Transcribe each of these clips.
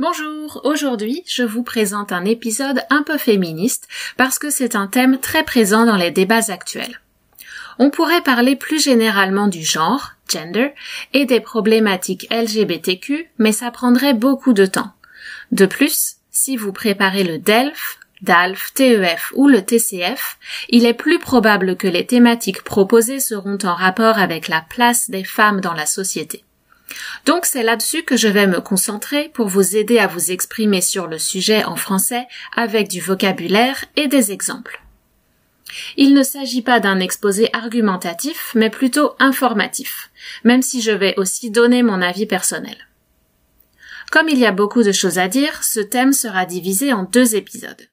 Bonjour, aujourd'hui je vous présente un épisode un peu féministe parce que c'est un thème très présent dans les débats actuels. On pourrait parler plus généralement du genre, gender, et des problématiques LGBTQ, mais ça prendrait beaucoup de temps. De plus, si vous préparez le DELF, DALF, TEF ou le TCF, il est plus probable que les thématiques proposées seront en rapport avec la place des femmes dans la société. Donc c'est là-dessus que je vais me concentrer pour vous aider à vous exprimer sur le sujet en français avec du vocabulaire et des exemples. Il ne s'agit pas d'un exposé argumentatif, mais plutôt informatif, même si je vais aussi donner mon avis personnel. Comme il y a beaucoup de choses à dire, ce thème sera divisé en deux épisodes.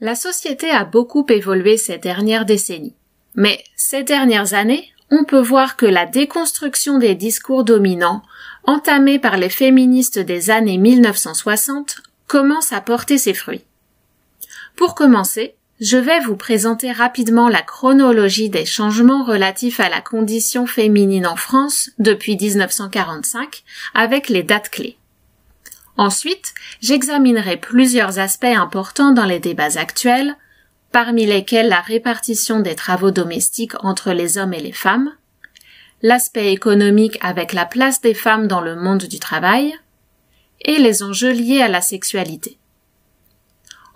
La société a beaucoup évolué ces dernières décennies. Mais ces dernières années, on peut voir que la déconstruction des discours dominants, entamée par les féministes des années 1960, commence à porter ses fruits. Pour commencer, je vais vous présenter rapidement la chronologie des changements relatifs à la condition féminine en France depuis 1945 avec les dates clés. Ensuite, j'examinerai plusieurs aspects importants dans les débats actuels, parmi lesquels la répartition des travaux domestiques entre les hommes et les femmes, l'aspect économique avec la place des femmes dans le monde du travail, et les enjeux liés à la sexualité.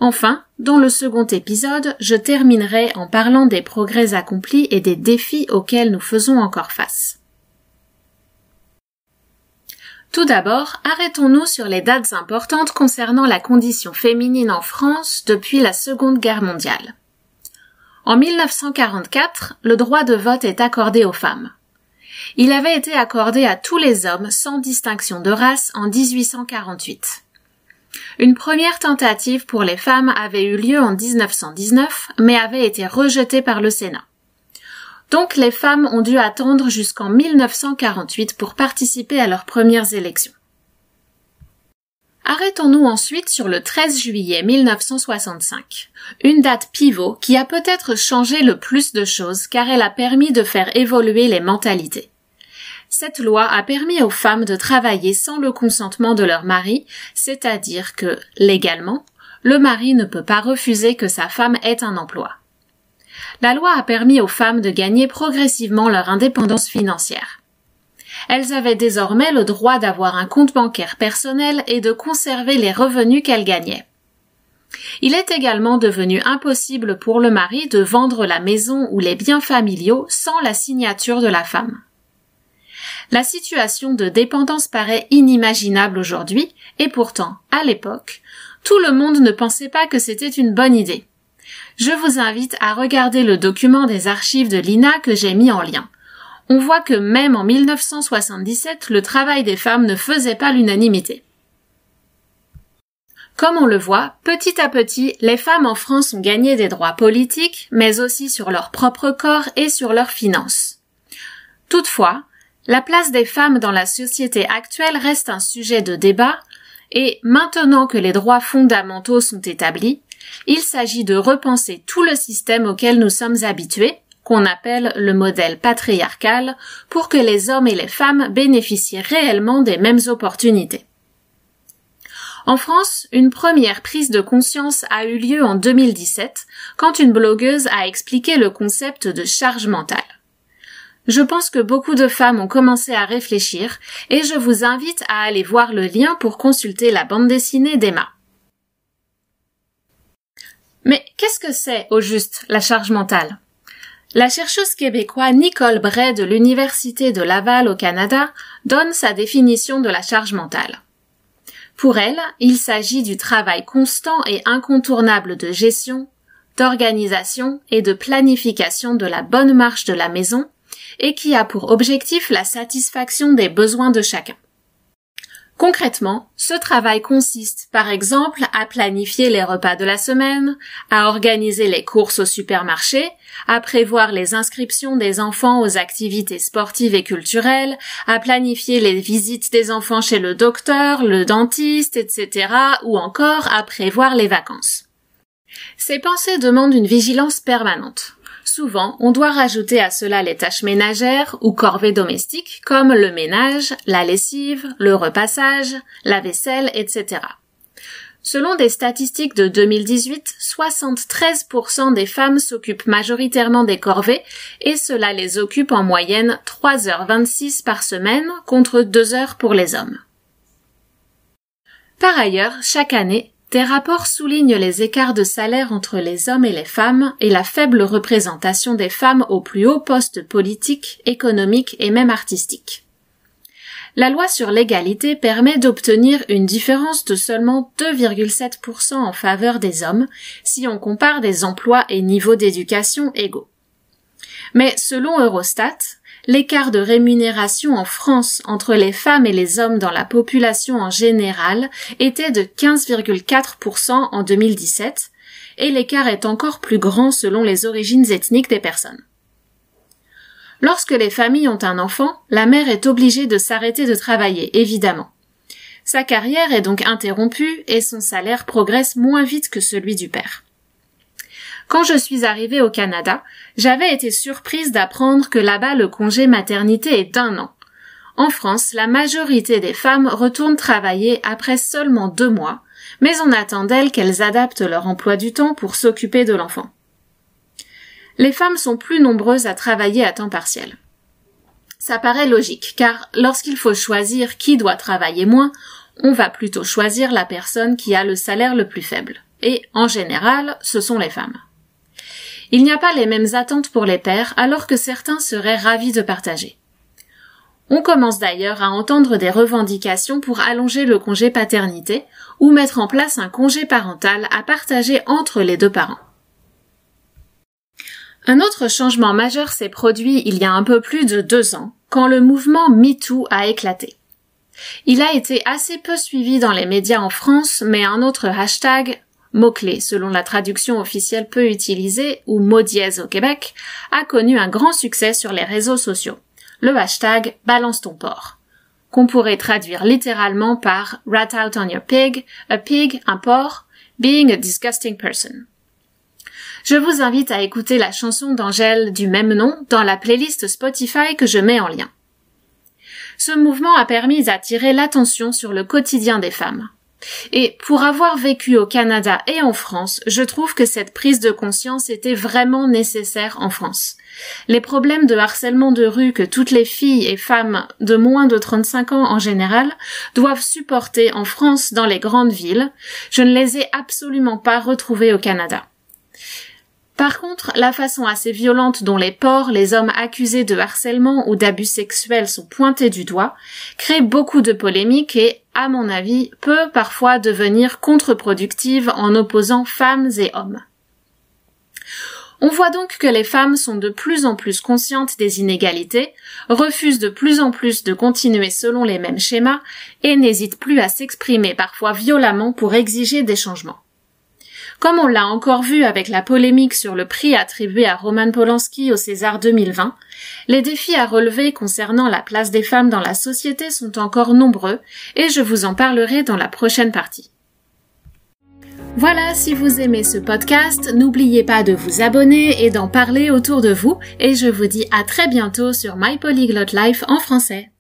Enfin, dans le second épisode, je terminerai en parlant des progrès accomplis et des défis auxquels nous faisons encore face. Tout d'abord, arrêtons-nous sur les dates importantes concernant la condition féminine en France depuis la Seconde Guerre mondiale. En 1944, le droit de vote est accordé aux femmes. Il avait été accordé à tous les hommes sans distinction de race en 1848. Une première tentative pour les femmes avait eu lieu en 1919, mais avait été rejetée par le Sénat. Donc les femmes ont dû attendre jusqu'en 1948 pour participer à leurs premières élections. Arrêtons-nous ensuite sur le 13 juillet 1965, une date pivot qui a peut-être changé le plus de choses car elle a permis de faire évoluer les mentalités. Cette loi a permis aux femmes de travailler sans le consentement de leur mari, c'est-à-dire que, légalement, le mari ne peut pas refuser que sa femme ait un emploi la loi a permis aux femmes de gagner progressivement leur indépendance financière. Elles avaient désormais le droit d'avoir un compte bancaire personnel et de conserver les revenus qu'elles gagnaient. Il est également devenu impossible pour le mari de vendre la maison ou les biens familiaux sans la signature de la femme. La situation de dépendance paraît inimaginable aujourd'hui, et pourtant, à l'époque, tout le monde ne pensait pas que c'était une bonne idée je vous invite à regarder le document des archives de l'INA que j'ai mis en lien. On voit que même en 1977, le travail des femmes ne faisait pas l'unanimité. Comme on le voit, petit à petit, les femmes en France ont gagné des droits politiques, mais aussi sur leur propre corps et sur leurs finances. Toutefois, la place des femmes dans la société actuelle reste un sujet de débat, et maintenant que les droits fondamentaux sont établis, il s'agit de repenser tout le système auquel nous sommes habitués, qu'on appelle le modèle patriarcal, pour que les hommes et les femmes bénéficient réellement des mêmes opportunités. En France, une première prise de conscience a eu lieu en 2017, quand une blogueuse a expliqué le concept de charge mentale. Je pense que beaucoup de femmes ont commencé à réfléchir et je vous invite à aller voir le lien pour consulter la bande dessinée d'Emma. Mais qu'est-ce que c'est au juste la charge mentale? La chercheuse québécoise Nicole Bray de l'Université de Laval au Canada donne sa définition de la charge mentale. Pour elle, il s'agit du travail constant et incontournable de gestion, d'organisation et de planification de la bonne marche de la maison et qui a pour objectif la satisfaction des besoins de chacun. Concrètement, ce travail consiste par exemple à planifier les repas de la semaine, à organiser les courses au supermarché, à prévoir les inscriptions des enfants aux activités sportives et culturelles, à planifier les visites des enfants chez le docteur, le dentiste, etc., ou encore à prévoir les vacances. Ces pensées demandent une vigilance permanente. Souvent, on doit rajouter à cela les tâches ménagères ou corvées domestiques comme le ménage, la lessive, le repassage, la vaisselle, etc. Selon des statistiques de 2018, 73% des femmes s'occupent majoritairement des corvées et cela les occupe en moyenne 3h26 par semaine contre 2 heures pour les hommes. Par ailleurs, chaque année, des rapports soulignent les écarts de salaire entre les hommes et les femmes et la faible représentation des femmes aux plus hauts postes politiques, économiques et même artistiques. La loi sur l'égalité permet d'obtenir une différence de seulement 2,7% en faveur des hommes si on compare des emplois et niveaux d'éducation égaux. Mais selon Eurostat, l'écart de rémunération en France entre les femmes et les hommes dans la population en général était de 15,4% en 2017, et l'écart est encore plus grand selon les origines ethniques des personnes. Lorsque les familles ont un enfant, la mère est obligée de s'arrêter de travailler, évidemment. Sa carrière est donc interrompue et son salaire progresse moins vite que celui du père. Quand je suis arrivée au Canada, j'avais été surprise d'apprendre que là-bas le congé maternité est d'un an. En France, la majorité des femmes retournent travailler après seulement deux mois, mais on attend d'elles qu'elles adaptent leur emploi du temps pour s'occuper de l'enfant. Les femmes sont plus nombreuses à travailler à temps partiel. Ça paraît logique, car lorsqu'il faut choisir qui doit travailler moins, on va plutôt choisir la personne qui a le salaire le plus faible. Et, en général, ce sont les femmes. Il n'y a pas les mêmes attentes pour les pères alors que certains seraient ravis de partager. On commence d'ailleurs à entendre des revendications pour allonger le congé paternité ou mettre en place un congé parental à partager entre les deux parents. Un autre changement majeur s'est produit il y a un peu plus de deux ans, quand le mouvement MeToo a éclaté. Il a été assez peu suivi dans les médias en France, mais un autre hashtag, mot-clé selon la traduction officielle peu utilisée ou mot dièse au Québec, a connu un grand succès sur les réseaux sociaux. Le hashtag balance ton porc qu'on pourrait traduire littéralement par rat out on your pig, a pig, un porc, being a disgusting person. Je vous invite à écouter la chanson d'Angèle du même nom dans la playlist Spotify que je mets en lien. Ce mouvement a permis d'attirer l'attention sur le quotidien des femmes. Et pour avoir vécu au Canada et en France, je trouve que cette prise de conscience était vraiment nécessaire en France. Les problèmes de harcèlement de rue que toutes les filles et femmes de moins de 35 ans en général doivent supporter en France dans les grandes villes, je ne les ai absolument pas retrouvés au Canada. Par contre, la façon assez violente dont les porcs, les hommes accusés de harcèlement ou d'abus sexuels sont pointés du doigt, crée beaucoup de polémiques et, à mon avis, peut parfois devenir contre-productive en opposant femmes et hommes. On voit donc que les femmes sont de plus en plus conscientes des inégalités, refusent de plus en plus de continuer selon les mêmes schémas et n'hésitent plus à s'exprimer parfois violemment pour exiger des changements. Comme on l'a encore vu avec la polémique sur le prix attribué à Roman Polanski au César 2020, les défis à relever concernant la place des femmes dans la société sont encore nombreux et je vous en parlerai dans la prochaine partie. Voilà, si vous aimez ce podcast, n'oubliez pas de vous abonner et d'en parler autour de vous et je vous dis à très bientôt sur My Polyglot Life en français.